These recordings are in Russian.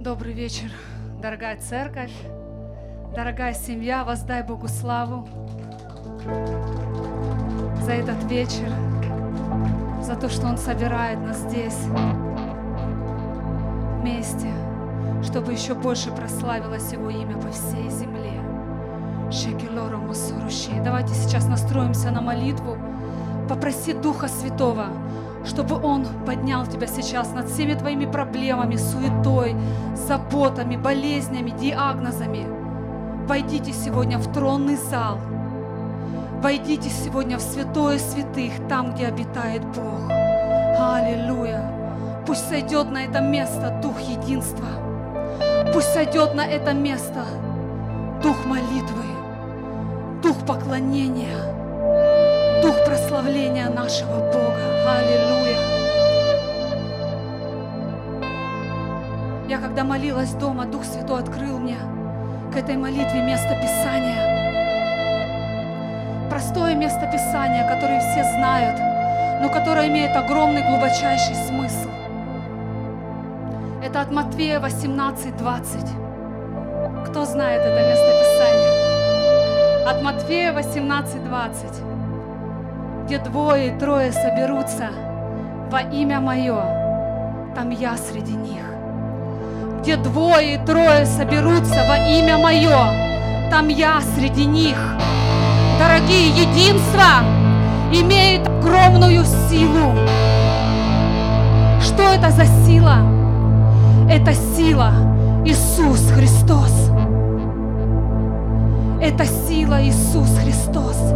Добрый вечер, дорогая церковь, дорогая семья, воздай Богу славу за этот вечер, за то, что Он собирает нас здесь вместе, чтобы еще больше прославилось Его имя по всей земле. Давайте сейчас настроимся на молитву, попроси Духа Святого, чтобы Он поднял тебя сейчас над всеми твоими проблемами, суетой, заботами, болезнями, диагнозами. Войдите сегодня в тронный зал. Войдите сегодня в святое святых, там, где обитает Бог. Аллилуйя. Пусть сойдет на это место Дух единства. Пусть сойдет на это место Дух молитвы, Дух поклонения, Дух прославления нашего Бога. Аллилуйя. Я когда молилась дома, Дух Святой открыл мне к этой молитве место Писания. Простое место Писания, которое все знают, но которое имеет огромный глубочайший смысл. Это от Матвея 18, 20. Кто знает это место Писания? От Матфея 18, 20. Где двое и трое соберутся во имя Мое, там я среди них. Где двое и трое соберутся во имя Мое, там я среди них. Дорогие, единство имеет огромную силу. Что это за сила? Это сила Иисус Христос. Это сила Иисус Христос.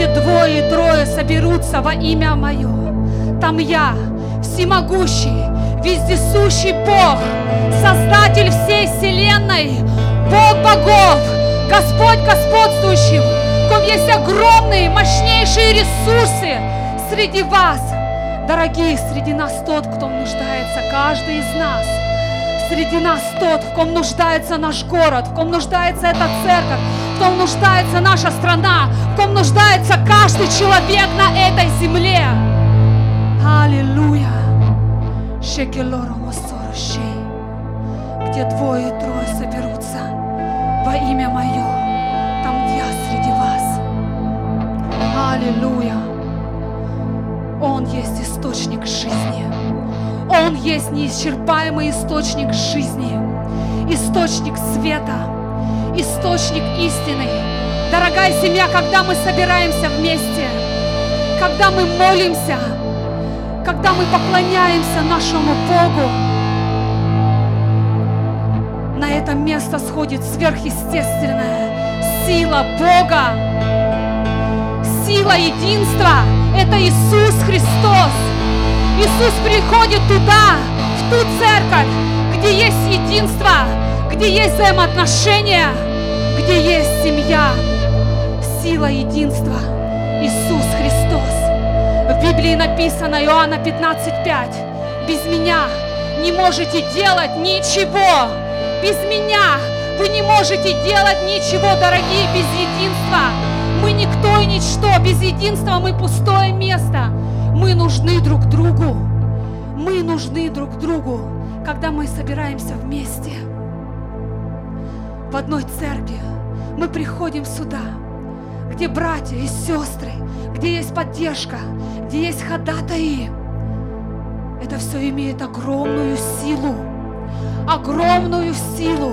Где двое и трое соберутся во имя Мое, там я, всемогущий, вездесущий Бог, Создатель всей вселенной, Бог богов, Господь господствующий, в ком есть огромные, мощнейшие ресурсы среди вас. Дорогие, среди нас тот, кто нуждается, каждый из нас. Среди нас тот, в ком нуждается наш город, в ком нуждается эта церковь, в ком нуждается наша страна, в ком нуждается каждый человек на этой земле. Аллилуйя. Где двое и трое соберутся во имя Мое, там я среди вас. Аллилуйя. Он есть источник жизни. Он есть неисчерпаемый источник жизни, источник света, источник истины. Дорогая семья, когда мы собираемся вместе, когда мы молимся, когда мы поклоняемся нашему Богу, на это место сходит сверхъестественная сила Бога, сила единства. Это Иисус Христос. Иисус приходит туда, в ту церковь, где есть единство, где есть взаимоотношения, где есть семья. Сила единства. Иисус Христос. В Библии написано Иоанна 15:5. Без меня не можете делать ничего. Без меня вы не можете делать ничего, дорогие, без единства. Мы никто и ничто. Без единства мы пустое место. Мы нужны друг другу. Мы нужны друг другу, когда мы собираемся вместе. В одной церкви мы приходим сюда, где братья и сестры, где есть поддержка, где есть ходатаи. Это все имеет огромную силу. Огромную силу.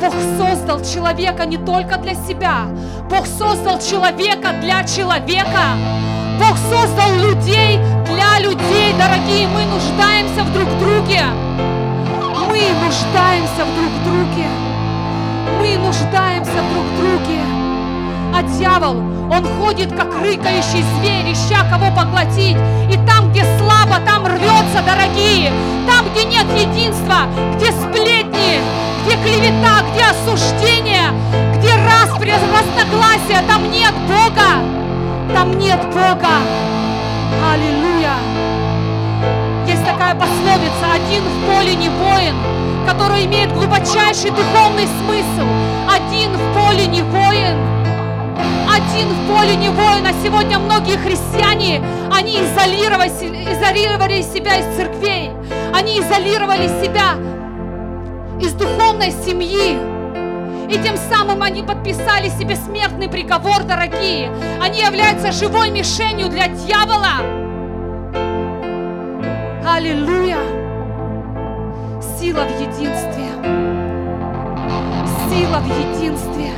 Бог создал человека не только для себя. Бог создал человека для человека. Бог создал людей для людей, дорогие. Мы нуждаемся в друг друге. Мы нуждаемся в друг друге. Мы нуждаемся друг в друге. А дьявол, он ходит, как рыкающий зверь, ища кого поглотить. И там, где слабо, там рвется, дорогие. Там, где нет единства, где сплетни, где клевета, где осуждение, где распри, разногласия, там нет Бога. Там нет Бога. Аллилуйя. Есть такая пословица, один в поле не воин, который имеет глубочайший духовный смысл. Один в поле не воин. Один в поле не воин. А сегодня многие христиане, они изолировали, изолировали себя из церквей. Они изолировали себя из духовной семьи. И тем самым они подписали себе смертный приговор, дорогие. Они являются живой мишенью для дьявола. Аллилуйя! Сила в единстве. Сила в единстве.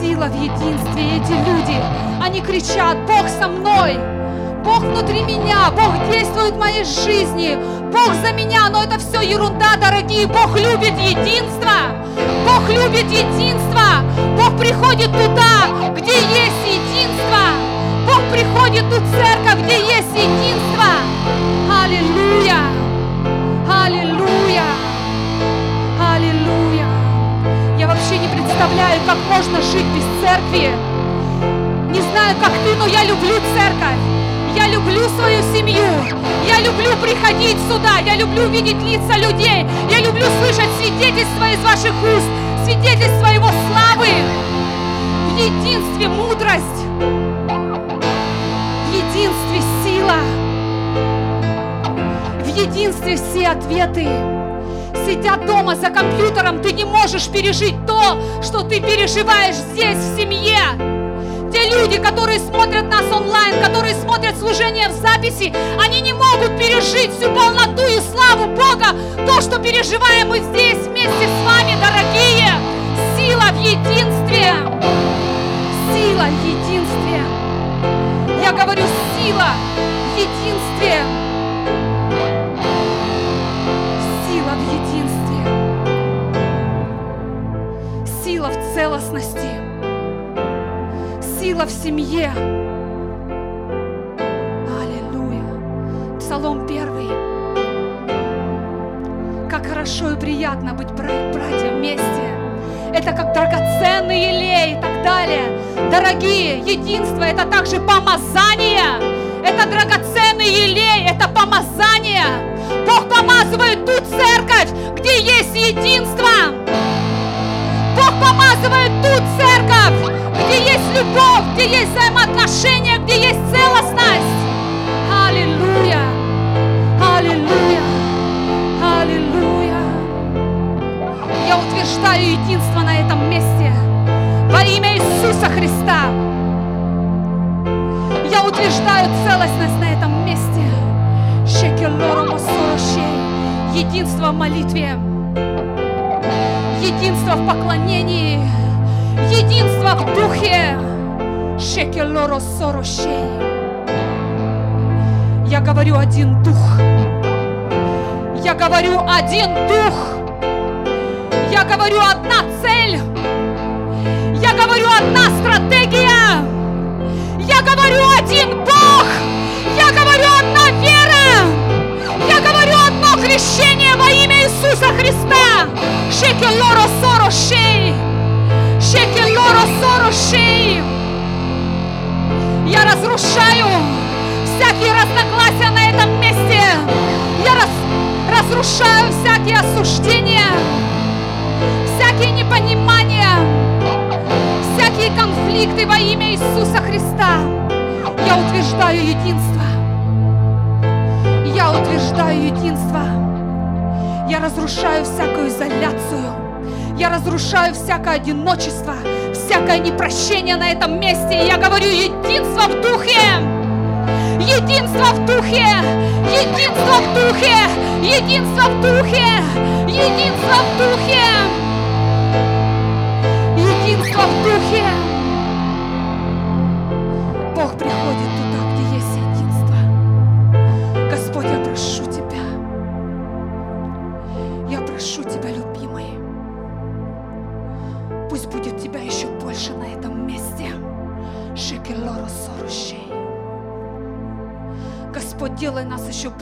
Сила в единстве. Эти люди, они кричат, Бог со мной. Бог внутри меня, Бог действует в моей жизни, Бог за меня, но это все ерунда, дорогие. Бог любит единство, Бог любит единство, Бог приходит туда, где есть единство, Бог приходит в церковь, где есть единство. Аллилуйя, аллилуйя, аллилуйя. Я вообще не представляю, как можно жить без церкви. Не знаю, как ты, но я люблю церковь. Я люблю свою семью. Я люблю приходить сюда. Я люблю видеть лица людей. Я люблю слышать свидетельства из ваших уст, свидетельства Его славы. В единстве мудрость. В единстве сила. В единстве все ответы. Сидя дома за компьютером, ты не можешь пережить то, что ты переживаешь здесь, в семье те люди, которые смотрят нас онлайн, которые смотрят служение в записи, они не могут пережить всю полноту и славу Бога, то, что переживаем мы здесь вместе с вами, дорогие. Сила в единстве. Сила в единстве. Я говорю, сила в единстве. Сила в единстве. Сила в целостности сила в семье. Аллилуйя. Псалом первый. Как хорошо и приятно быть братьям вместе. Это как драгоценный елей и так далее. Дорогие, единство – это также помазание. Это драгоценный елей, это помазание. Бог помазывает ту церковь, где есть единство. Бог помазывает ту церковь, где есть любовь, где есть взаимоотношения, где есть целостность. Аллилуйя! Аллилуйя! Аллилуйя! Я утверждаю единство на этом месте во имя Иисуса Христа. Я утверждаю целостность на этом месте. Единство в молитве. Единство в поклонении единство в духе. Я говорю один дух. Я говорю один дух. Я говорю одна цель. Я говорю одна стратегия. Я говорю один Бог. Я говорю одна вера. Я говорю одно крещение во имя Иисуса Христа. Шекелоро сорошей. Я разрушаю всякие разногласия на этом месте. Я раз, разрушаю всякие осуждения, всякие непонимания, всякие конфликты во имя Иисуса Христа. Я утверждаю единство. Я утверждаю единство. Я разрушаю всякую изоляцию. Я разрушаю всякое одиночество, всякое непрощение на этом месте. И я говорю единство в духе. Единство в духе, единство в духе, единство в духе, единство в духе, единство в духе. Бог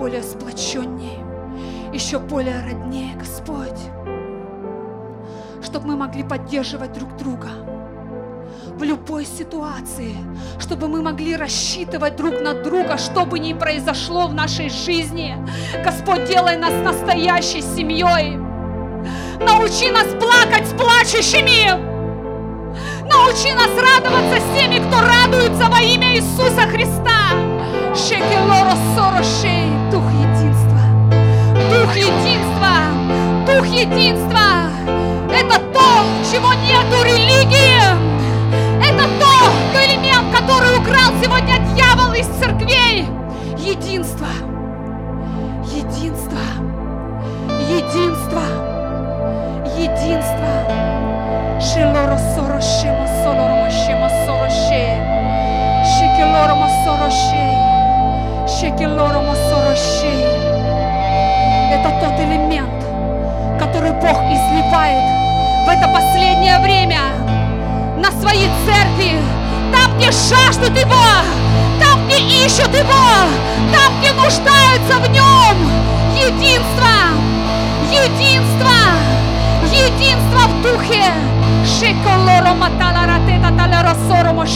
более сплоченнее, еще более роднее, Господь, чтобы мы могли поддерживать друг друга в любой ситуации, чтобы мы могли рассчитывать друг на друга, что бы ни произошло в нашей жизни. Господь, делай нас настоящей семьей. Научи нас плакать с плачущими. Научи нас радоваться с теми, кто радуется во имя Иисуса Христа. Дух единства. Дух единства. Дух Единство – это то, чего нету религии. Это то, элемент, который украл сегодня дьявол из церквей. Единство. Единство. Единство. Единство. Шелоро сорошемо солоро мощемо сороше. Шекелоро мосороше. Это тот элемент, который Бог изливает в это последнее время на свои церкви, там, где жаждут Его, там, где ищут Его, там, где нуждаются в Нем. Единство, единство, единство в духе. Шеколоро маталара тета талера соромо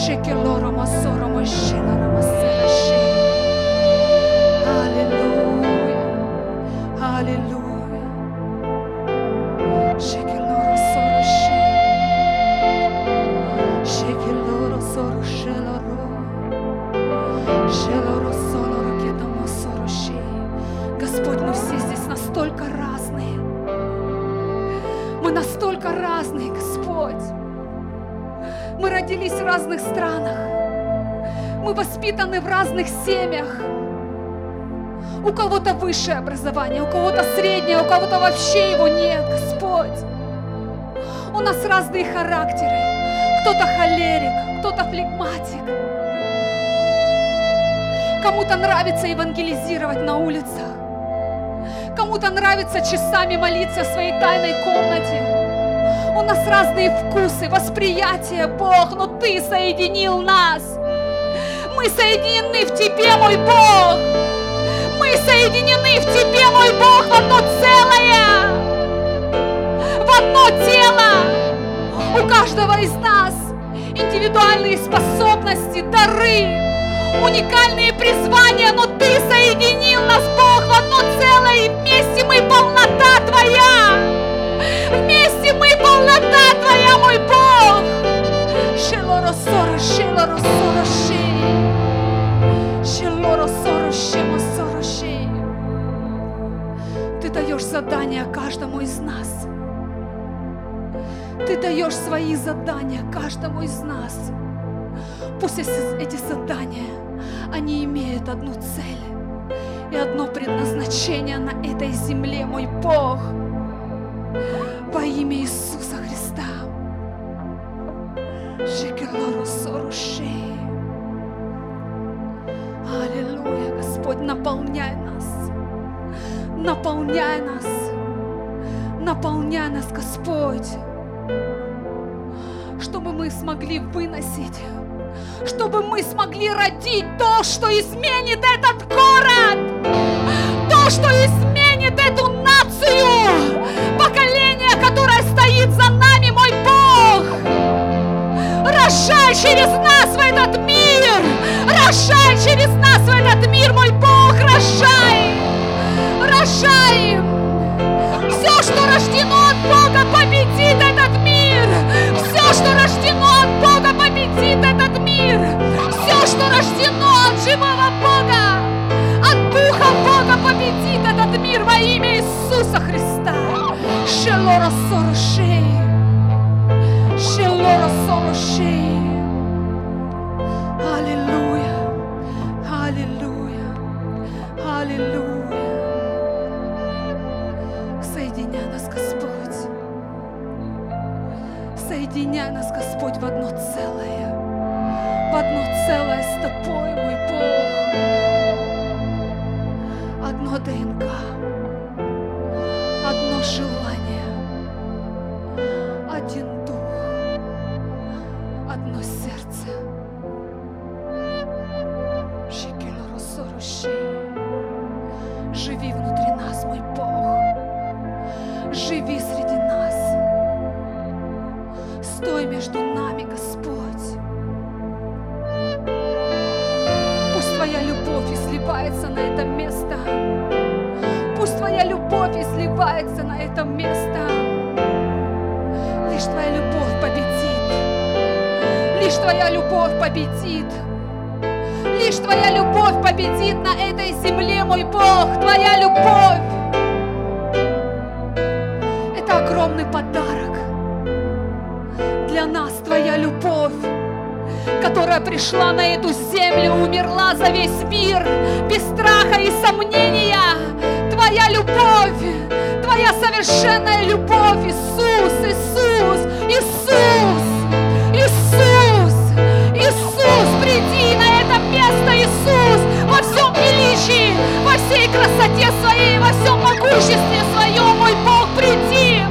Shekiloro Mosoro Moshina. Семьях. У кого-то высшее образование, у кого-то среднее, у кого-то вообще его нет, Господь. У нас разные характеры. Кто-то холерик, кто-то флегматик. Кому-то нравится евангелизировать на улицах. Кому-то нравится часами молиться в своей тайной комнате. У нас разные вкусы, восприятия, Бог, но Ты соединил нас. Мы соединены в Тебе, мой Бог. Мы соединены в Тебе, мой Бог, в одно целое, в одно тело. У каждого из нас индивидуальные способности, дары, уникальные призвания, но Ты соединил нас, Бог, в одно целое, и вместе мы полнота Твоя. Вместе мы полнота Твоя, мой Бог. Шелоро сора, шелоро задания каждому из нас. Ты даешь свои задания каждому из нас. Пусть эти задания, они имеют одну цель и одно предназначение на этой земле, мой Бог, во имя Иисуса Христа. Аллилуйя, Господь, наполняй нас, наполняй нас, наполняй нас, Господь, чтобы мы смогли выносить, чтобы мы смогли родить то, что изменит этот город, то, что изменит эту нацию, поколение, которое стоит за нами, мой Бог. Рожай через нас в этот мир, рожай через нас в этот мир, мой Бог, рожай, рожай. Все, что рождено от Бога, победит этот мир. Все, что рождено от Бога, победит этот мир. Все, что рождено от живого Бога, от Духа Бога, победит этот мир во имя Иисуса Христа. Шелора сорушей. Шелора сорушей. Аллилуйя. Аллилуйя. Аллилуйя. Соединяй нас, Господь, в одно целое. В одно целое с Тобой, мой Бог. Одно ДНК. Одно желание. Один дух. Одно сердце. Живи внутри нас, мой Бог. Живи среди на это место. Пусть Твоя любовь изливается на это место. Лишь Твоя любовь победит. Лишь Твоя любовь победит. Лишь Твоя любовь победит. на этой земле, мой Бог, Твоя любовь. Это огромный подарок для нас, Твоя любовь которая пришла на эту землю, умерла за весь мир, без страха и сомнения. Твоя любовь, Твоя совершенная любовь, Иисус, Иисус, Иисус, Иисус, Иисус, приди на это место, Иисус, во всем величии, во всей красоте своей, во всем могуществе своем, мой Бог, приди.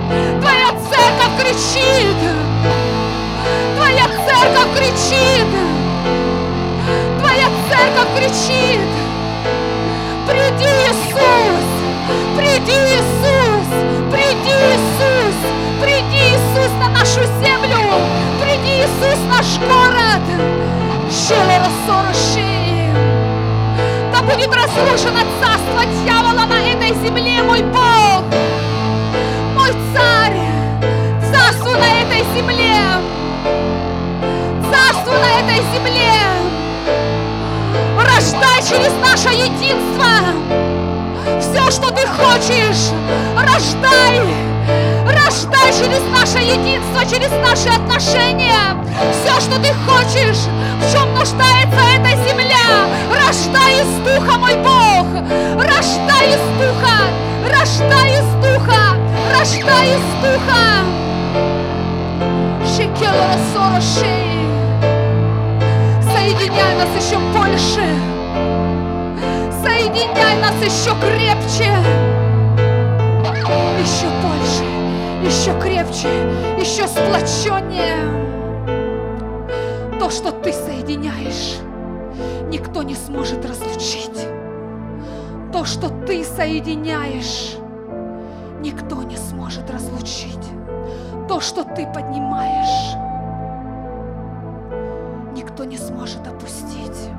Твоя церковь кричит, кричит, Твоя церковь кричит, приди, Иисус, приди, Иисус, приди, Иисус, приди, Иисус, на нашу землю, приди, Иисус, наш город. Да будет разрушено царство дьявола на этой земле, мой Бог, мой царь, царство на этой земле, на этой земле. Рождай через наше единство все, что ты хочешь. Рождай, рождай через наше единство, через наши отношения. Все, что ты хочешь, в чем нуждается эта земля. Рождай из духа, мой Бог. Рождай из духа, рождай из духа, рождай из духа. Шекелора Сорошей. Соединяй нас еще больше. Соединяй нас еще крепче. Еще больше, еще крепче, еще сплоченнее. То, что ты соединяешь, никто не сможет разлучить. То, что ты соединяешь, никто не сможет разлучить. То, что ты поднимаешь, никто не сможет опустить.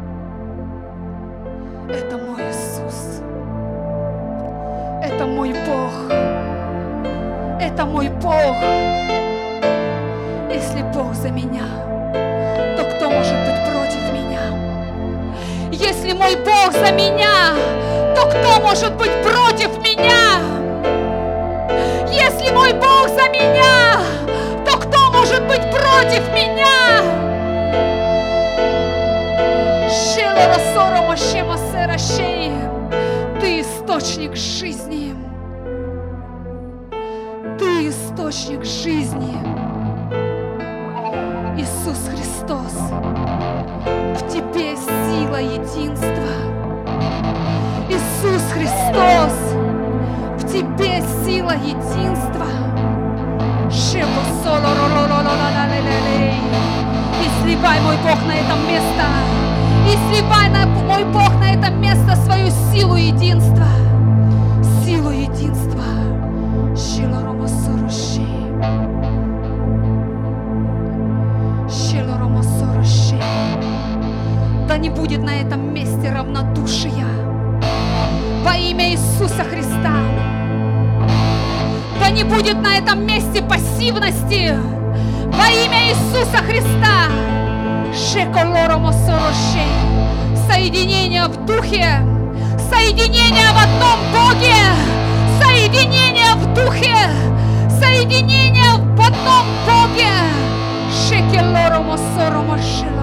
Это мой Иисус. Это мой Бог. Это мой Бог. Если Бог за меня, то кто может быть против меня? Если мой Бог за меня, то кто может быть против меня? Если мой Бог за меня, то кто может быть против меня? Ты источник жизни. Ты источник жизни. Иисус Христос, в Тебе сила единства. Иисус Христос, в Тебе сила единства. Шебо соло ро ро ро ро ла ла ле ле ле. И сливай, мой Бог, на это место. И сливай, на, мой Бог, на это место свою силу единства. Силу единства. Шило рома соруши. Шило рома соруши. Да не будет на этом месте равнодушия. Во имя Иисуса Христа. Да не будет на этом месте пассивности. Во имя Иисуса Христа. Соединение в духе. Соединение в одном Боге. Соединение в духе. Соединение в одном Боге. Шекелоромо соромо шелоромо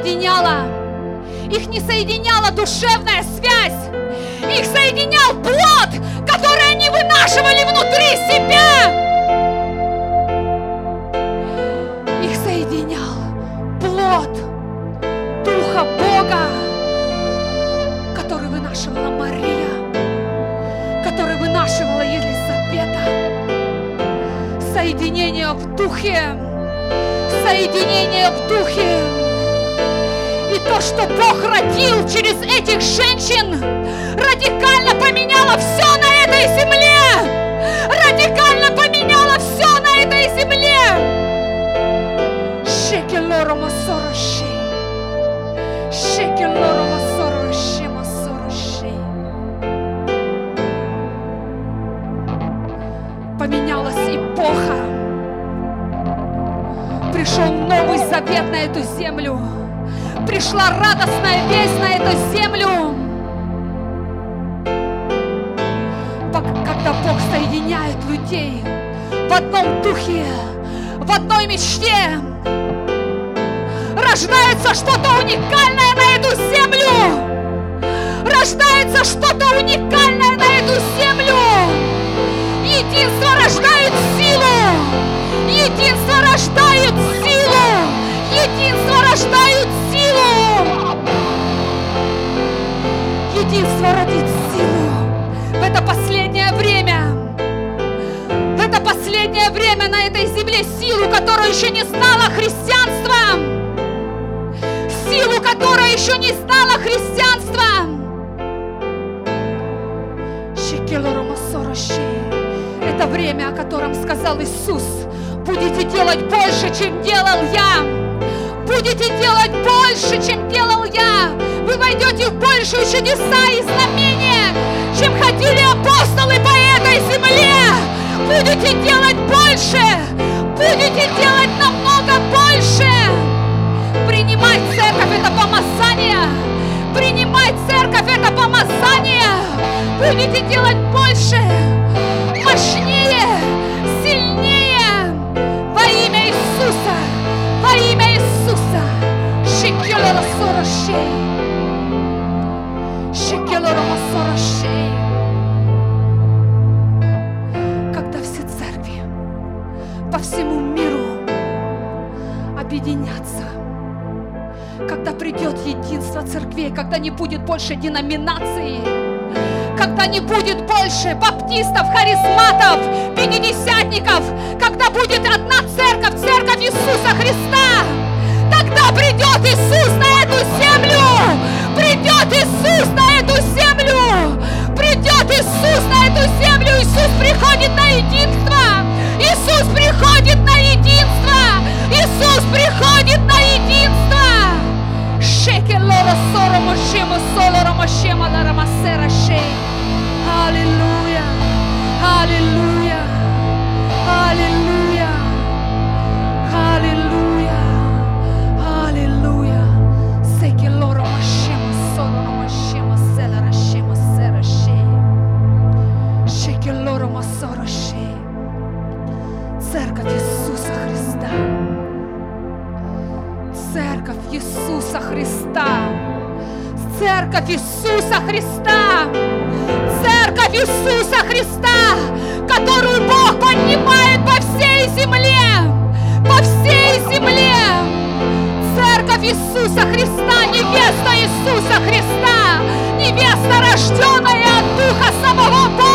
соединяла. Их не соединяла душевная связь. Их соединял плод, который они вынашивали внутри себя. Их соединял плод Духа Бога, который вынашивала Мария, который вынашивала Елизавета. в Соединение в Духе. Соединение в Духе. И то, что Бог родил через этих женщин, радикально поменяло все на этой земле. Радикально поменяло все на этой земле. Поменялась эпоха. Пришел новый завет на эту землю. Пришла радостная весть на эту землю. Когда Бог соединяет людей в одном духе, в одной мечте, рождается что-то уникальное на эту землю. Рождается что-то уникальное на эту землю. Единство рождает силу. Единство рождает силу. Единство рождает силу. Единство родит силу. В это последнее время в это последнее время на этой земле силу, которая еще не стала христианством силу, которая еще не стала христианством. Это время, о котором сказал Иисус. Будете делать больше, чем делал я. Будете делать больше, чем делал я. Вы войдете в большую чудеса и знамения, чем ходили апостолы по этой земле. Будете делать больше. Будете делать намного больше. Принимать церковь это помазание. Принимать церковь это помазание. Будете делать больше, мощнее, Когда все церкви по всему миру объединятся когда придет единство церквей, когда не будет больше деноминаций, когда не будет больше баптистов, харизматов, пятидесятников, когда будет одна церковь, церковь Иисуса Христа, тогда придет Иисус на эту землю, придет Иисус на эту землю, придет Иисус на эту землю, Иисус приходит на единство, Иисус приходит на единство, Иисус приходит на единство. Lord, soro moshemo, solo romoshemo, la ramasera shake. Hallelujah, hallelujah, hallelujah, hallelujah, hallelujah. Romosoro shake. Церковь Иисуса Христа. Церковь Иисуса Христа. Церковь Иисуса Христа. Церковь Иисуса Христа, которую Бог поднимает по всей земле. По всей земле. Церковь Иисуса Христа, невеста Иисуса Христа, невеста, рожденная от Духа самого Бога,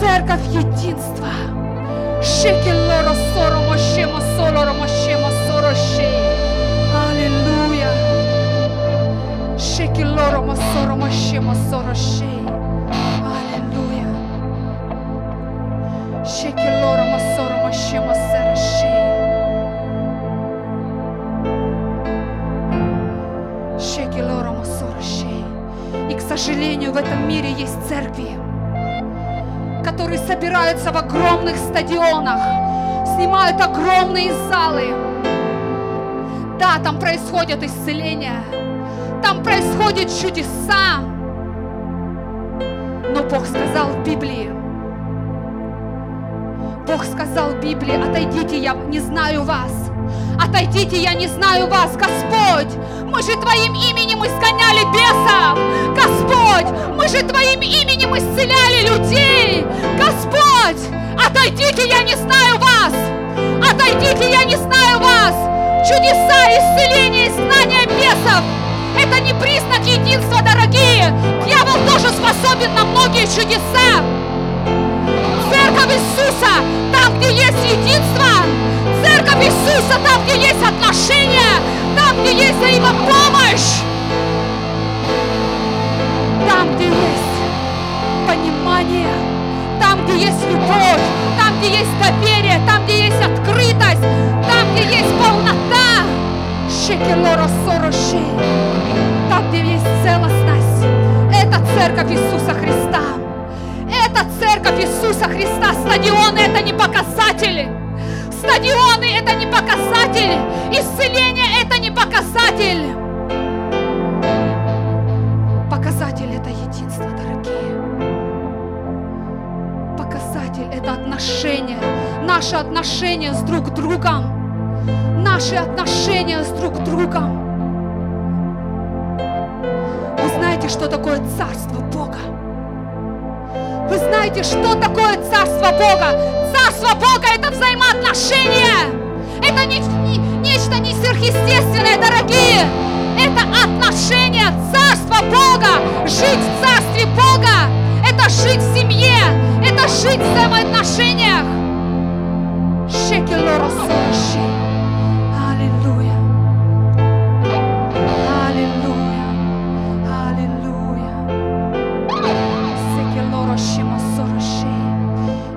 Церковь Единства. Шекелоро соро мошемо солоро. Аллилуйя. Шекелоро мосоро мошемо сороши. Аллилуйя. Шекелоро мосоро мошемо сороши. Шекелоро мосороши. И, к сожалению, в этом мире есть церкви, которые собираются в огромных стадионах, снимают огромные залы. Да, там происходят исцеления, там происходят чудеса. Но Бог сказал в Библии, Бог сказал в Библии, отойдите, я не знаю вас. Отойдите, я не знаю вас, Господь. Мы же Твоим именем изгоняли бесов. Господь, мы же Твоим именем исцеляли людей. Господь, отойдите, я не знаю вас. Отойдите, я не знаю вас. Чудеса, исцеления, изгнания бесов. Это не признак единства, дорогие. Дьявол тоже способен на многие чудеса. Церковь Иисуса, там, где есть единство, Церковь Иисуса, там, где есть отношения, там, где есть взаимопомощь, там, где есть понимание, там, где есть любовь, там, где есть доверие, там, где есть открытость, там, где есть полнота, там, где есть целостность. Это церковь Иисуса Христа. Это церковь Иисуса Христа. Стадионы это не показатели. Стадионы это не показатель. Исцеление это не. Показатель это отношения. Наши отношения с друг другом. Наши отношения с друг другом. Вы знаете, что такое царство Бога? Вы знаете, что такое Царство Бога? Царство Бога – это взаимоотношения. Это не, не, нечто не сверхъестественное, дорогие. Это отношения Царства Бога. Жить в Царстве Бога – это жить в семье. Это жить в взаимоотношениях. Шекелора Аллилуйя.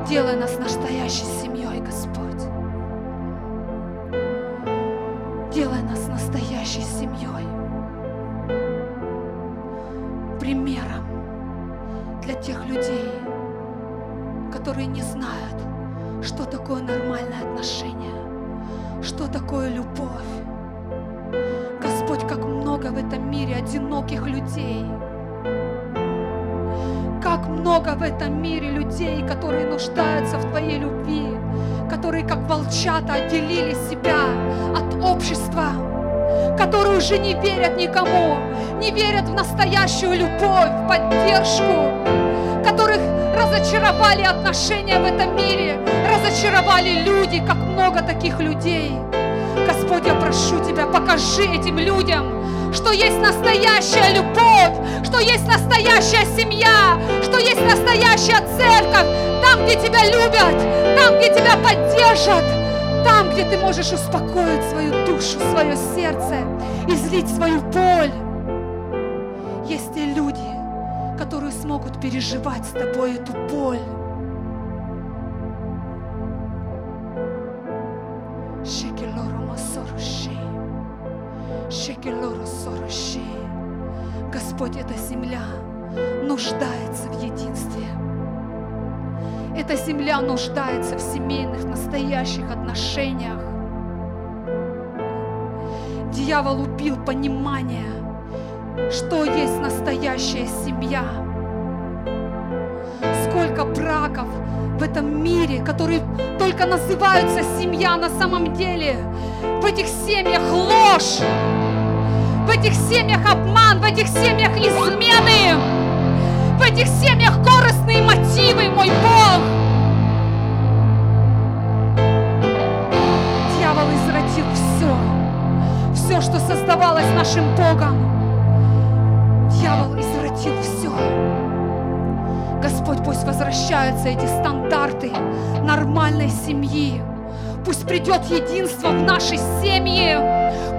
Делай нас настоящей семьей, Господь. Делай нас настоящей семьей. Тех людей, которые не знают, что такое нормальное отношение, что такое любовь. Господь, как много в этом мире одиноких людей – как много в этом мире людей, которые нуждаются в Твоей любви, которые как волчата отделили себя от общества, которые уже не верят никому, не верят в настоящую любовь, поддержку, которых разочаровали отношения в этом мире, разочаровали люди, как много таких людей. Господь, я прошу Тебя, покажи этим людям, что есть настоящая любовь, что есть настоящая семья, что есть настоящая церковь, там, где тебя любят, там, где тебя поддержат, там, где ты можешь успокоить свою душу, свое сердце, излить свою боль. Переживать с тобой эту боль. Господь, эта земля нуждается в единстве. Эта земля нуждается в семейных, настоящих отношениях. Дьявол убил понимание, что есть настоящая семья. Браков в этом мире, которые только называются семья на самом деле. В этих семьях ложь, в этих семьях обман, в этих семьях измены, в этих семьях корыстные мотивы, мой Бог. Дьявол извратил все, все, что создавалось нашим Богом. Дьявол извратил все. Господь, пусть возвращаются эти стандарты нормальной семьи. Пусть придет единство в наши семьи.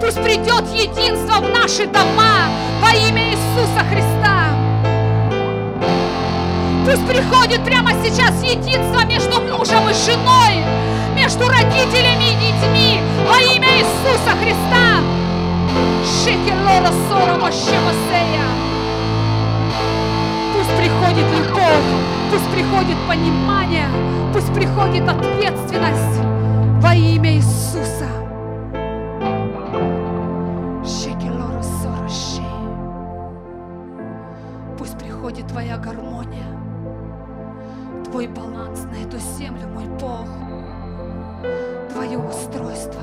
Пусть придет единство в наши дома во имя Иисуса Христа. Пусть приходит прямо сейчас единство между мужем и женой, между родителями и детьми во имя Иисуса Христа. Пусть приходит любовь, Пусть приходит понимание, пусть приходит ответственность во имя Иисуса. Пусть приходит Твоя гармония, Твой баланс на эту землю, мой Бог, Твое устройство,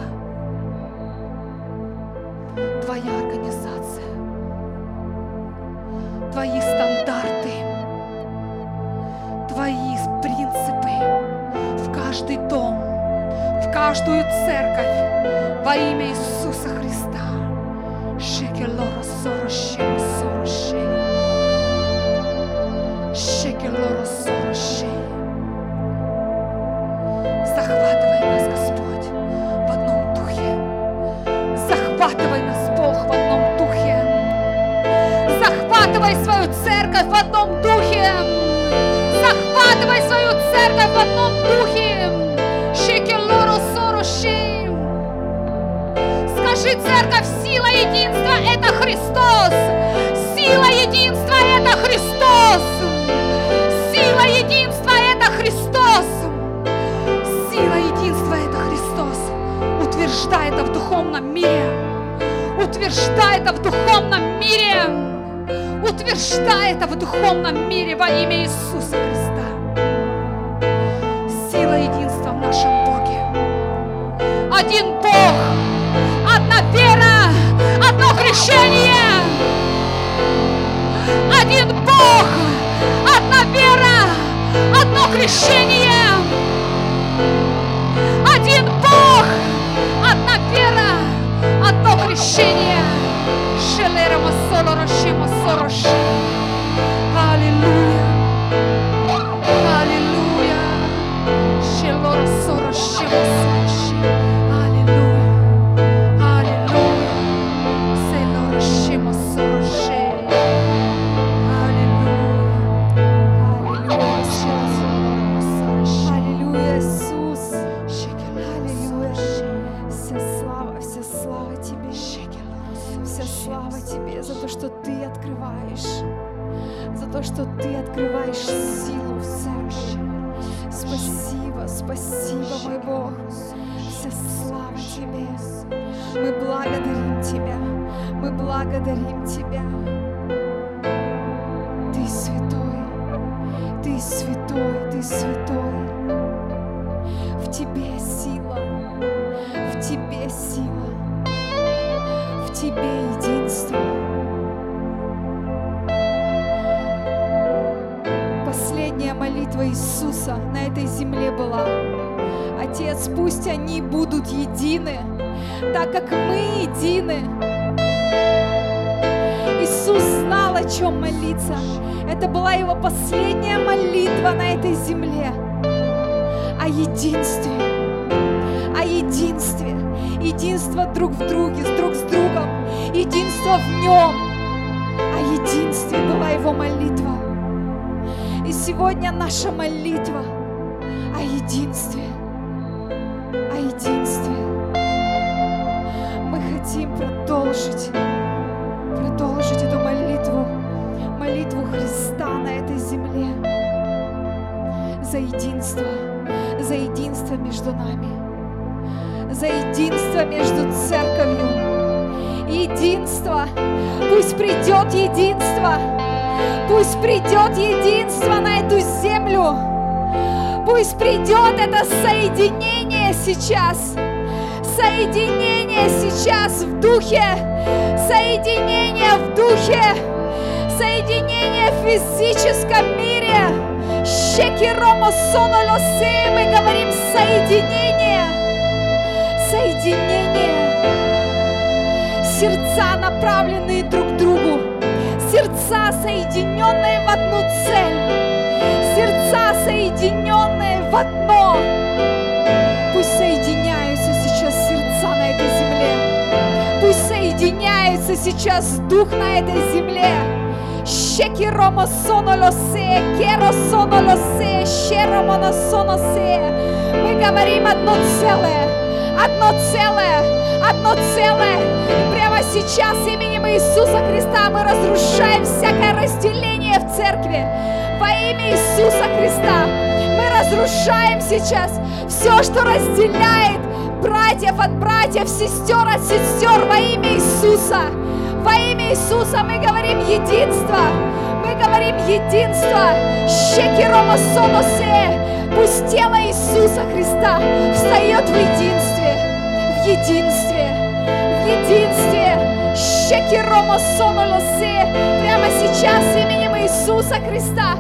каждую церковь во имя Иисуса Христа. Шекелора сорощи, сорощи. Шекелора сорощи. Захватывай нас, Господь, в одном духе. Захватывай нас, Бог, в одном духе. Захватывай свою церковь в одном духе. Захватывай свою церковь в одном духе. Скажи, церковь, сила единства – это Христос. Сила единства – это Христос. Сила единства – это Христос. Сила единства – это Христос. Утверждай это в духовном мире. Утверждай это в духовном мире. Утверждай это в духовном мире во имя Иисуса вера, одно крещение. Один Бог, одна вера, одно крещение. Один Бог, одна вера, одно крещение. Шелеремо солорошимо сороши. Аллилуйя. Аллилуйя. Шелоро сорошимо сороши. Открываешь силу в церкви. Спасибо, спасибо, мой Бог. Вся слава Тебе. Мы благодарим Тебя. Мы благодарим Тебя. Этой земле была. Отец, пусть они будут едины, так как мы едины. Иисус знал, о чем молиться. Это была его последняя молитва на этой земле. О единстве. О единстве. Единство друг в друге, друг с другом. Единство в нем. О единстве была его молитва. И сегодня наша молитва единстве. О единстве. Мы хотим продолжить продолжить эту молитву, молитву Христа на этой земле за единство, за единство между нами, за единство между церковью. Единство, пусть придет единство, пусть придет единство на эту землю, пусть придет это соединение сейчас, соединение сейчас в духе, соединение в духе, соединение в физическом мире. Шекиромо сонолосе, мы говорим соединение, соединение. Сердца, направленные друг к другу, сердца, соединенные в одну цель, сердца, соединенные в одно. Пусть соединяются сейчас сердца на этой земле. Пусть соединяется сейчас дух на этой земле. Щеки ромо соно лосе, керо соно лосе, щеромо на соно се. Мы говорим одно целое, одно целое, одно целое. Прямо сейчас именем Иисуса Христа мы разрушаем всякое разделение в церкви. Во имя Иисуса Христа мы разрушаем сейчас все, что разделяет братьев от братьев, сестер от сестер во имя Иисуса. Во имя Иисуса мы говорим единство. Мы говорим единство. Щекиромосоносе. Пусть тело Иисуса Христа встает в единстве. В единстве. В единстве. Щекиромосонолосе. Прямо сейчас именем Иисуса Христа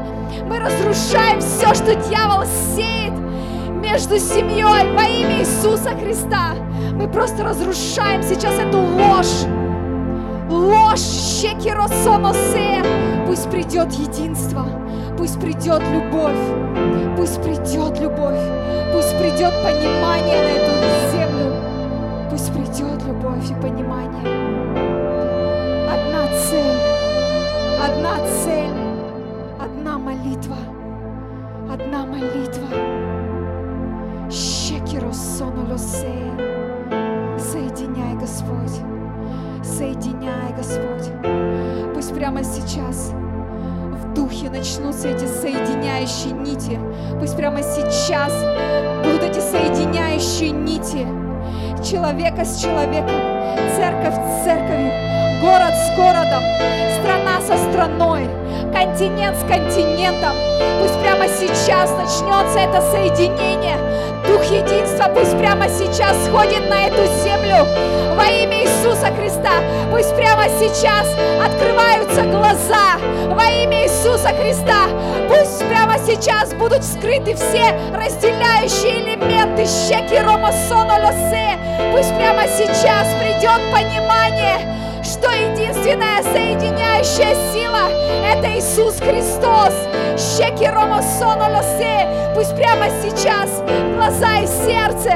мы разрушаем все, что дьявол сеет между семьей во имя Иисуса Христа. Мы просто разрушаем сейчас эту ложь. Ложь, щекиросоносе. Пусть придет единство, пусть придет любовь, пусть придет любовь, пусть придет понимание на эту землю, пусть придет любовь и понимание. Одна цель, одна цель, молитва, одна молитва. Щекиросонулосе. Соединяй, Господь, соединяй, Господь. Пусть прямо сейчас в духе начнутся эти соединяющие нити. Пусть прямо сейчас будут эти соединяющие нити человека с человеком, церковь с церковью, город с городом, страна со страной, континент с континентом. Пусть прямо сейчас начнется это соединение. Дух единства пусть прямо сейчас сходит на эту землю во имя Иисуса Христа. Пусть прямо сейчас открываются глаза во имя Иисуса Христа. Пусть прямо сейчас будут вскрыты все разделяющие элементы щеки Рома Сонолосе. Пусть прямо сейчас придет понимание, что единственная соединяющая сила – это Иисус Христос. Щеки Рома Сонолосе. Пусть прямо сейчас глаза и сердце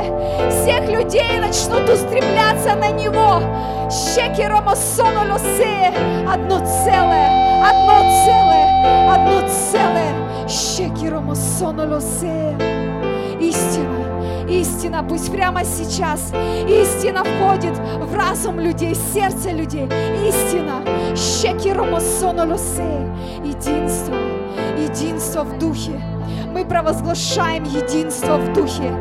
всех людей начнут устремляться на Него. Щеки Рома Сонолосе. Одно целое, одно целое, одно целое. Щеки Рома Сонолосе. Истина, пусть прямо сейчас. Истина входит в разум людей, сердце людей. Истина, щеки ромосонолосе, единство, единство в духе. Мы провозглашаем единство в духе.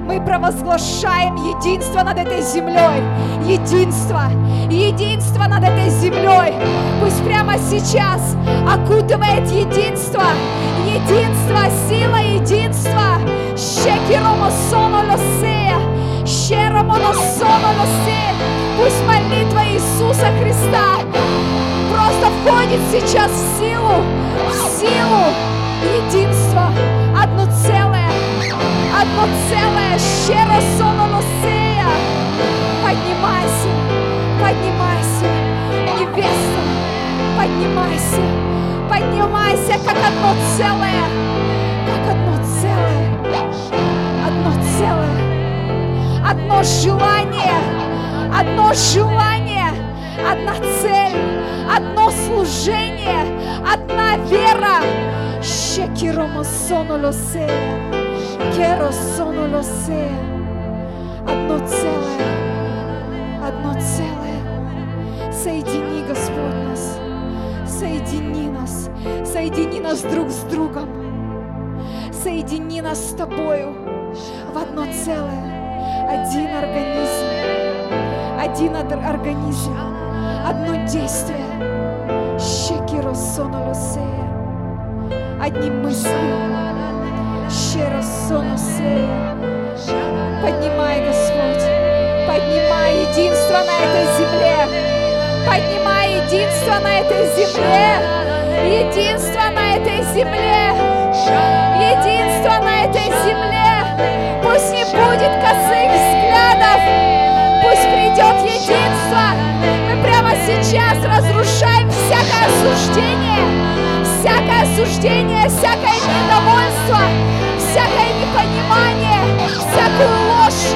Мы провозглашаем единство над этой землей. Единство, единство над этой землей. Пусть прямо сейчас окутывает единство. Единство, сила единства. Щекиромосонолосея. Щеромоносонолосе. Пусть молитва Иисуса Христа просто входит сейчас в силу, силу единства, одно целое, одно целое, щеро сонолосея. Поднимайся, поднимайся, невеста, поднимайся, поднимайся, как одно целое, как одно целое, одно целое, одно желание, одно желание, одна цель, одно служение, одна вера. Одно целое, одно целое. Соедини, Господь, нас. Соедини нас. Соедини нас друг с другом. Соедини нас с Тобою в одно целое. Один организм. Один ор- организм. Одно действие. Щекиро соно lo se. Одни мысли. Щеро соно се. Поднимай, Господь, поднимай единство на этой земле. Поднимай единство на этой земле. Единство на этой земле. Единство на этой земле. Пусть не будет косых всякое осуждение. Всякое осуждение, всякое недовольство, всякое непонимание, всякую ложь,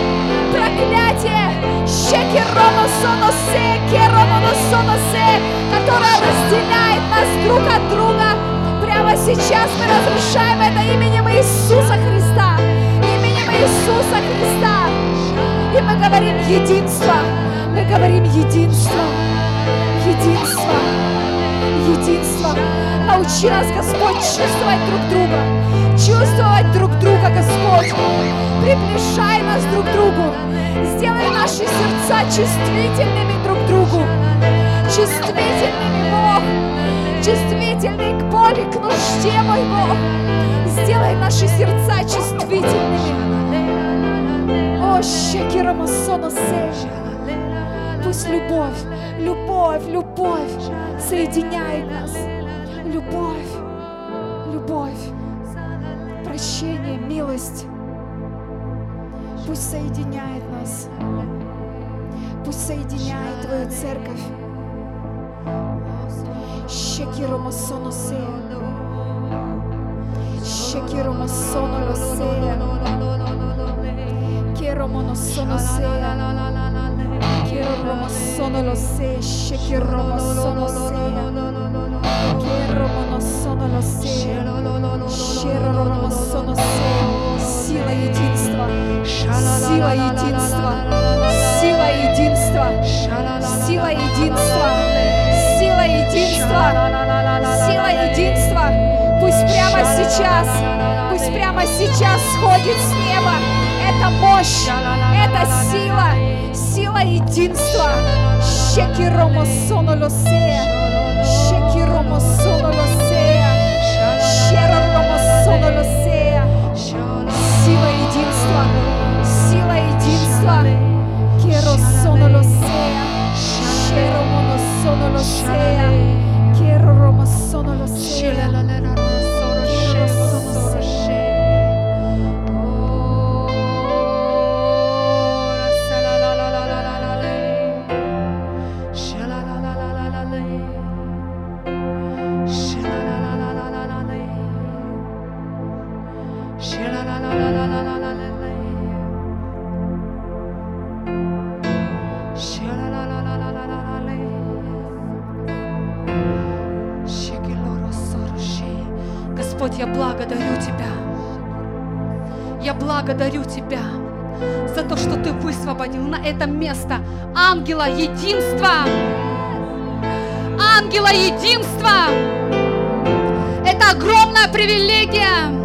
проклятие, щеки ромосоносе, керомоносоносе, которая разделяет нас друг от друга. Прямо сейчас мы разрушаем это именем Иисуса Христа, именем Иисуса Христа. И мы говорим единство, мы говорим единство, единство, единство. Научи нас, Господь, чувствовать друг друга. Чувствовать друг друга, Господь. Приближай нас друг к другу. Сделай наши сердца чувствительными друг к другу. Чувствительными, Бог. Чувствительными к боли, к нужде, мой Бог. Сделай наши сердца чувствительными. О, Шекирамасона Пусть любовь, любовь, любовь соединяет нас. Любовь, любовь, прощение, милость. Пусть соединяет нас. Пусть соединяет Твою церковь. Шекирамасона Сея. Шекирамасона Лосея. Quiero monosono sea. Quiero romosono lo sea. Quiero monosono sea. Quiero monosono lo sea. Quiero monosono sea. Сила единства. Сила единства. Сила единства. Сила единства. Сила единства. Сила единства. Пусть прямо сейчас, пусть прямо сейчас сходит с неба это мощь, это сила, сила единства. Шекиромо сонолосея, шекиромо сонолосея, шеромо сонолосея. Сила единства, сила единства. Quiero sonolosea, шеромо сонолосея, quiero ромо сонолосея. Господь, я благодарю Тебя. Я благодарю Тебя за то, что Ты высвободил на это место ангела единства. Ангела единства. Это огромная привилегия.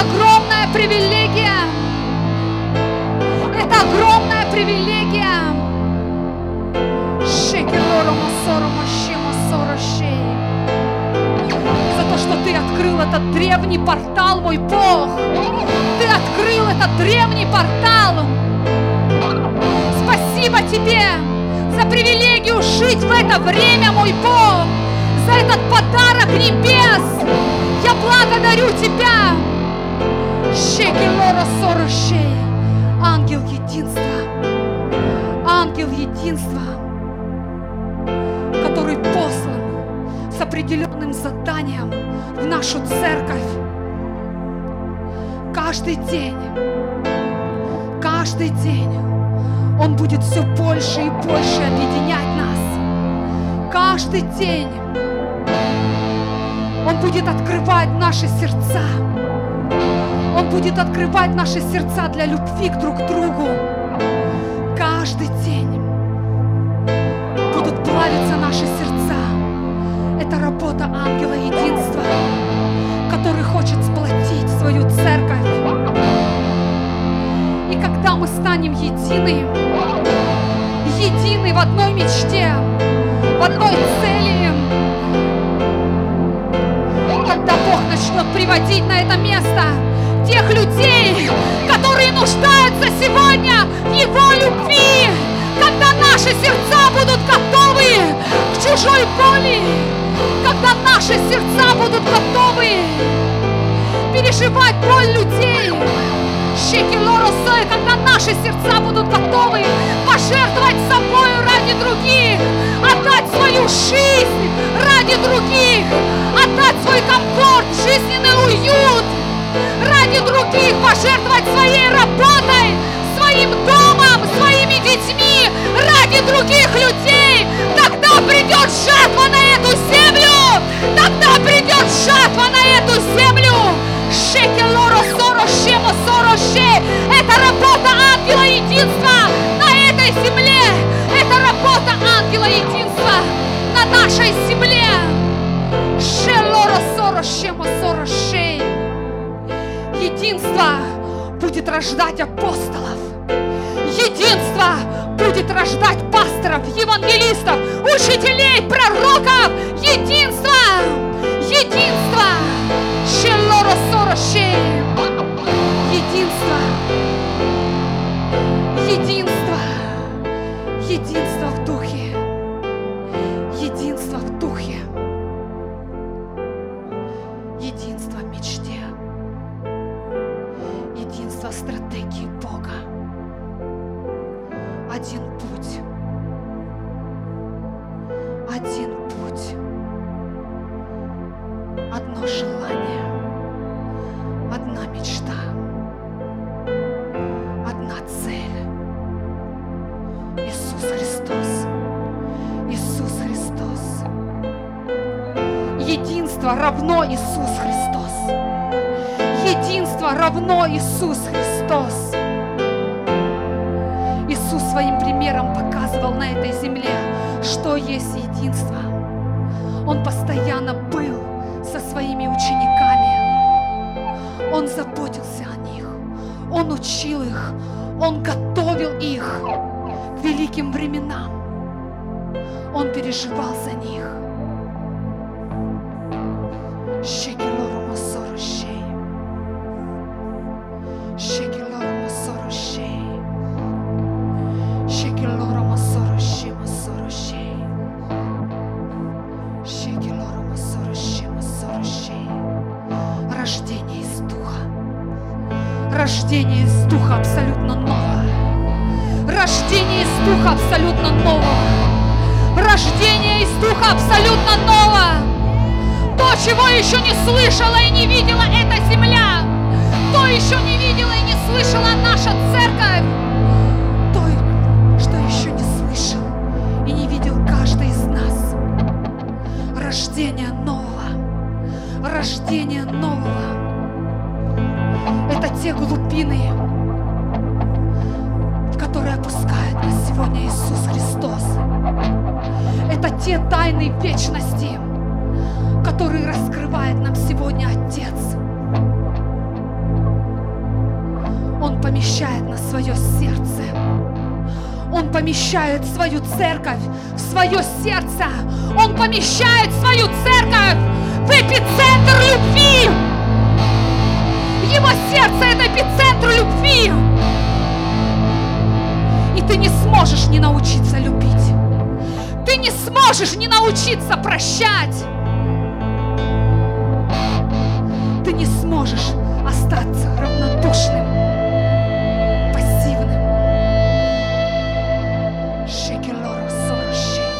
Огромная привилегия. Это огромная привилегия. Сорошей то, что Ты открыл этот древний портал, мой Бог. Ты открыл этот древний портал. Спасибо Тебе за привилегию жить в это время, мой Бог, за этот подарок небес. Я благодарю Тебя. Сорушей. Ангел единства. Ангел единства, который послан с определенным заданием в нашу церковь. Каждый день, каждый день Он будет все больше и больше объединять нас. Каждый день Он будет открывать наши сердца. Он будет открывать наши сердца для любви к друг другу. Каждый день будут плавиться наши сердца. Это работа ангела единства, который хочет сплотить свою церковь. И когда мы станем едины, едины в одной мечте, в одной цели, когда Бог начнет приводить на это место тех людей, которые нуждаются сегодня в Его любви, когда наши сердца будут готовы к чужой боли, когда наши сердца будут готовы переживать боль людей. Шекелоросой, когда наши сердца будут готовы пожертвовать собой ради других, отдать свою жизнь ради других, отдать свой комфорт, жизненный уют ради других, пожертвовать своей работой, своим домом, своими детьми ради других людей. Тогда придет жатва на эту землю. Тогда придет жатва на эту землю. Шекелоро соро шемо соро ше. Это работа ангела единства на этой земле. Это работа ангела единства на нашей земле. Шема сора шей. Единство будет рождать апостолов. Единство будет рождать пасторов, евангелистов, учителей, пророков. Единство! Единство! Шелора сора шей. Единство! Единство! Единство в духе. Один путь. Одно желание. Одна мечта. Одна цель. Иисус Христос. Иисус Христос. Единство равно Иисус Христос. Единство равно Иисус Христос. Иисус своим примером показывал на этой земле, что есть единство. Он постоянно был со своими учениками. Он заботился о них. Он учил их. Он готовил их к великим временам. Он переживал за них. Раскрывает нам сегодня Отец. Он помещает на свое сердце. Он помещает свою церковь в свое сердце. Он помещает свою церковь в эпицентр любви. Его сердце это эпицентр любви. И ты не сможешь не научиться любить. Ты не сможешь не научиться прощать. Сможешь остаться равнодушным, пассивным. Шекелоро сорощей.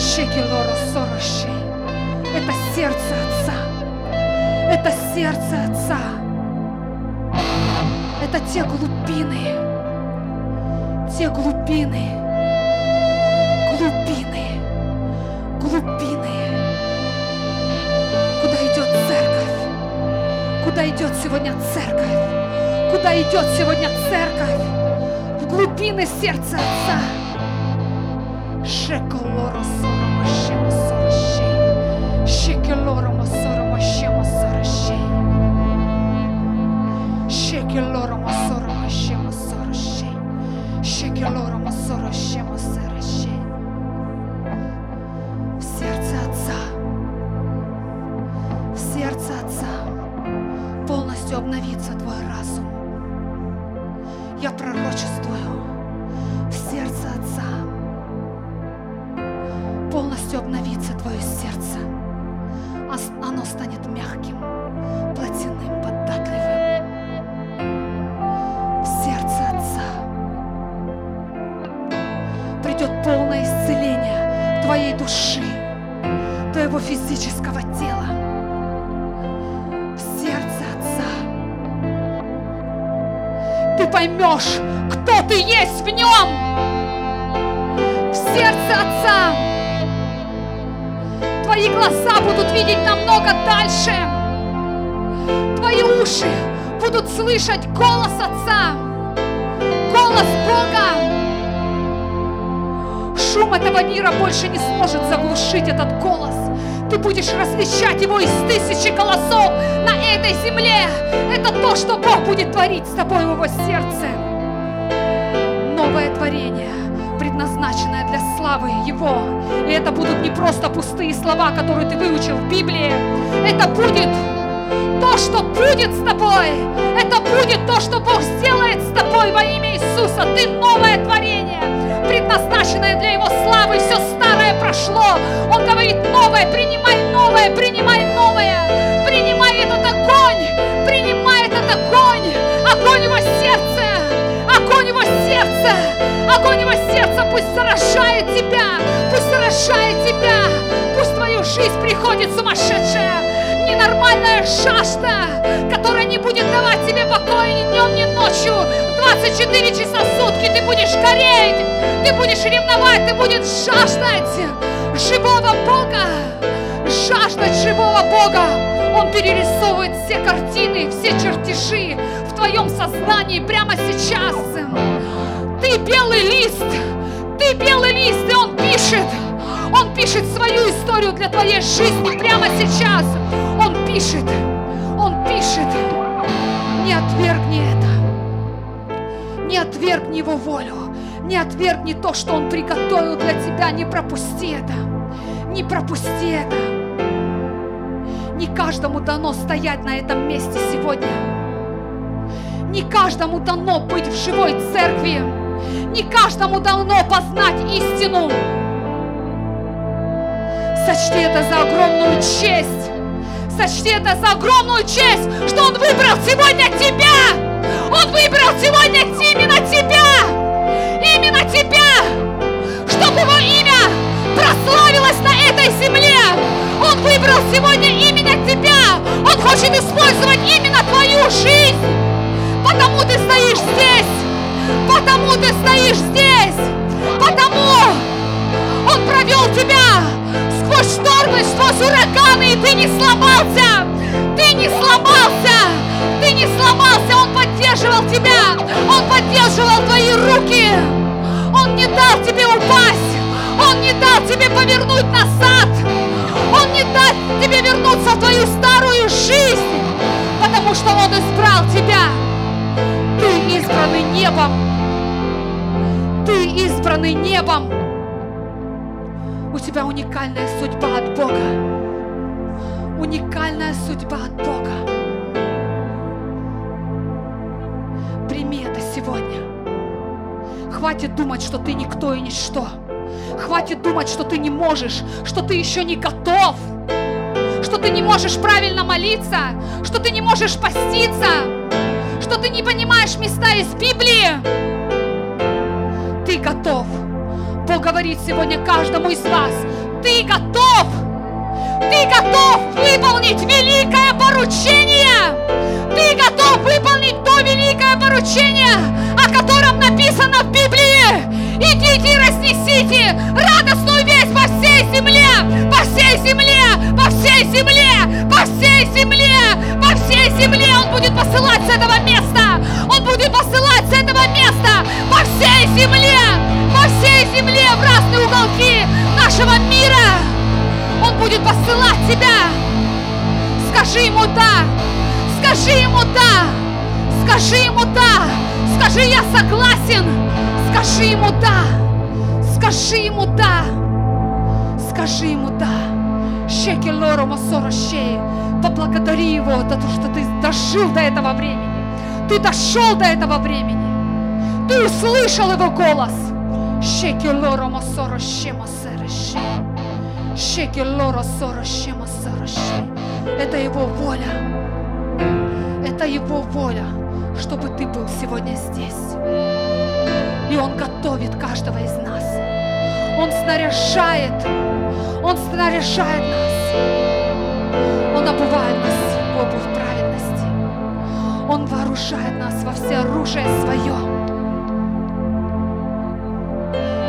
Шекелоро сорощей. Это сердце Отца. Это сердце Отца. Это те глубины, те глубины, куда идет сегодня церковь, куда идет сегодня церковь, в глубины сердца Отца. Физического тела. В сердце Отца ты поймешь, кто ты есть в нем. В сердце Отца твои глаза будут видеть намного дальше. Твои уши будут слышать голос Отца, голос Бога. Шум этого мира больше не сможет заглушить этот голос. Ты будешь различать его из тысячи голосов на этой земле. Это то, что Бог будет творить с тобой в его сердце. Новое творение, предназначенное для славы Его. И это будут не просто пустые слова, которые ты выучил в Библии. Это будет то, что будет с тобой. Это будет то, что Бог сделает с тобой во имя Иисуса. Ты новое творение, предназначенное для Его славы. Все старое прошло. Он говорит, новое, принимай новое, принимай новое. Принимай этот огонь, принимай этот огонь. Огонь его сердце, огонь его сердце, огонь его сердца пусть сражает тебя, пусть сражает тебя, пусть в твою жизнь приходит сумасшедшая ненормальная жажда, которая не будет давать тебе покоя ни днем, ни ночью. 24 часа в сутки. Ты будешь гореть, ты будешь ревновать, ты будешь жаждать живого Бога, жаждать живого Бога. Он перерисовывает все картины, все чертежи в твоем сознании прямо сейчас. Ты белый лист, ты белый лист, и он пишет, он пишет свою историю для твоей жизни прямо сейчас. Пишет, Он пишет, не отвергни это, не отвергни Его волю, не отвергни то, что Он приготовил для тебя, не пропусти это, не пропусти это. Не каждому дано стоять на этом месте сегодня. Не каждому дано быть в живой церкви. Не каждому дано познать истину. Сочти это за огромную честь сочти это за огромную честь, что Он выбрал сегодня тебя. Он выбрал сегодня именно тебя. Именно тебя. Чтобы Его имя прославилось на этой земле. Он выбрал сегодня именно тебя. Он хочет использовать именно твою жизнь. Потому ты стоишь здесь. Потому ты стоишь здесь. Потому Он провел тебя сквозь штормы, сквозь ураганы, и ты не сломался! Ты не сломался! Ты не сломался! Он поддерживал тебя! Он поддерживал твои руки! Он не дал тебе упасть! Он не дал тебе повернуть назад! Он не даст тебе вернуться в твою старую жизнь! Потому что Он избрал тебя! Ты избранный небом! Ты избранный небом! У тебя уникальная судьба от Бога. Уникальная судьба от Бога. Прими это сегодня. Хватит думать, что ты никто и ничто. Хватит думать, что ты не можешь, что ты еще не готов, что ты не можешь правильно молиться, что ты не можешь поститься, что ты не понимаешь места из Библии. Ты готов. Бог говорит сегодня каждому из вас, ты готов, ты готов выполнить великое поручение, ты готов выполнить то великое поручение, о котором написано в Библии. Идите и разнесите радостную весть по всей земле, по всей земле, по всей земле, по всей земле, по всей земле. Он будет посылать с этого места, Он будет посылать с этого места по всей земле по всей земле, в разные уголки нашего мира. Он будет посылать тебя. Скажи ему «да», скажи ему «да», скажи ему «да», скажи «я согласен», скажи ему «да», скажи ему «да», скажи ему «да». Щеки лору масора Поблагодари его за то, что ты дожил до этого времени. Ты дошел до этого времени. Ты услышал его голос. Шекелоро мосоро шема сереши. Шекелоро соро шема сереши. Это Его воля. Это Его воля, чтобы ты был сегодня здесь. И Он готовит каждого из нас. Он снаряжает, Он снаряжает нас. Он обувает нас в обувь праведности. Он вооружает нас во все оружие свое.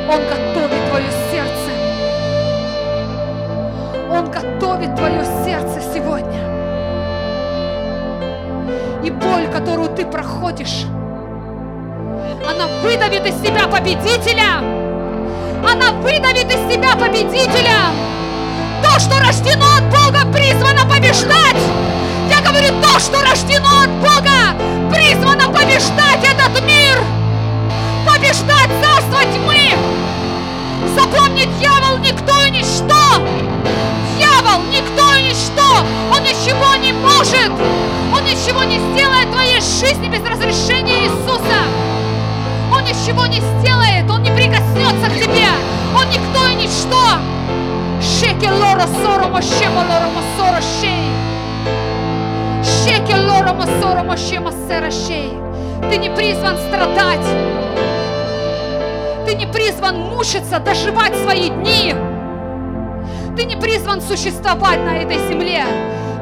Он готовит готовит твое сердце сегодня. И боль, которую ты проходишь, она выдавит из себя победителя. Она выдавит из себя победителя. то, что рождено от Бога, призвано побеждать. Я говорю, то, что рождено от Бога, призвано побеждать этот мир, побеждать царство тьмы. Запомни, дьявол никто и ничто. Дьявол никто и ничто. Он ничего не может. Он ничего не сделает в твоей жизни без разрешения Иисуса. Он ничего не сделает. Он не прикоснется к тебе. Он никто и ничто. Шеки лора соро мошема лора масора шей. Шеки лора масора мошема сера шей. Ты не призван страдать. Ты не призван мучиться, доживать свои дни. Ты не призван существовать на этой земле.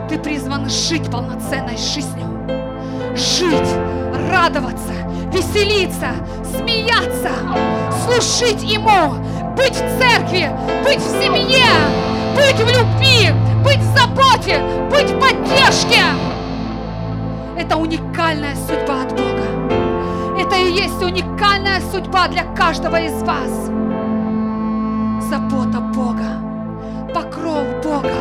Ты призван жить полноценной жизнью. Жить, радоваться, веселиться, смеяться, служить Ему, быть в церкви, быть в семье, быть в любви, быть в заботе, быть в поддержке. Это уникальная судьба от Бога. Это и есть уникальная судьба для каждого из вас. Забота Бога, покров Бога,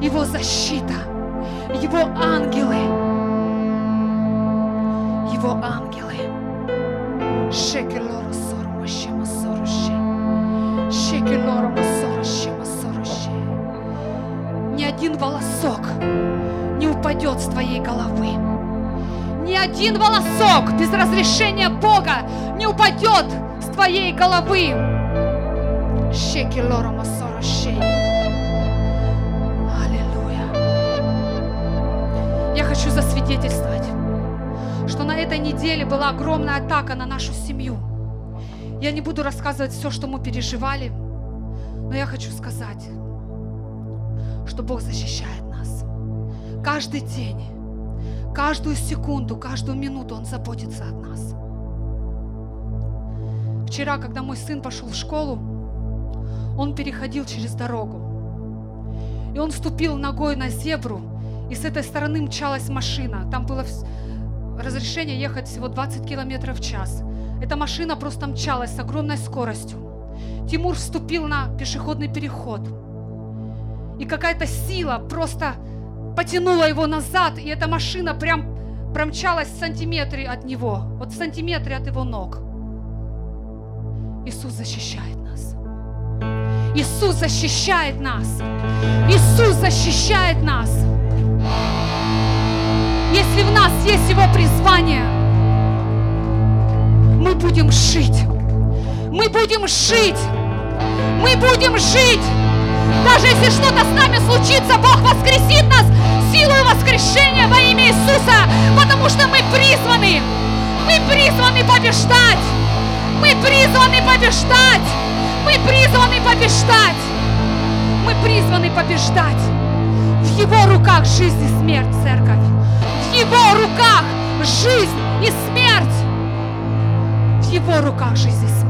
Его защита, Его ангелы, Его ангелы. Шекелора сормаще масороще. Шекелора масороще масороще. Ни один волосок не упадет с твоей головы. Ни один волосок без разрешения Бога не упадет с твоей головы. Шекелора масороще. Аллилуйя. Я хочу засвидетельствовать, что на этой неделе была огромная атака на нашу семью. Я не буду рассказывать все, что мы переживали, но я хочу сказать, что Бог защищает нас. Каждый день, каждую секунду, каждую минуту Он заботится от нас. Вчера, когда мой сын пошел в школу, он переходил через дорогу. И он вступил ногой на зебру, и с этой стороны мчалась машина. Там было разрешение ехать всего 20 километров в час. Эта машина просто мчалась с огромной скоростью. Тимур вступил на пешеходный переход. И какая-то сила просто потянула его назад, и эта машина прям промчалась в сантиметре от него, вот в сантиметре от его ног. Иисус защищает. Иисус защищает нас. Иисус защищает нас. Если в нас есть Его призвание, мы будем жить. Мы будем жить. Мы будем жить. Даже если что-то с нами случится, Бог воскресит нас силой воскрешения во имя Иисуса, потому что мы призваны. Мы призваны побеждать. Мы призваны побеждать. Мы призваны побеждать. Мы призваны побеждать. В Его руках жизнь и смерть, церковь. В Его руках жизнь и смерть. В Его руках жизнь и смерть.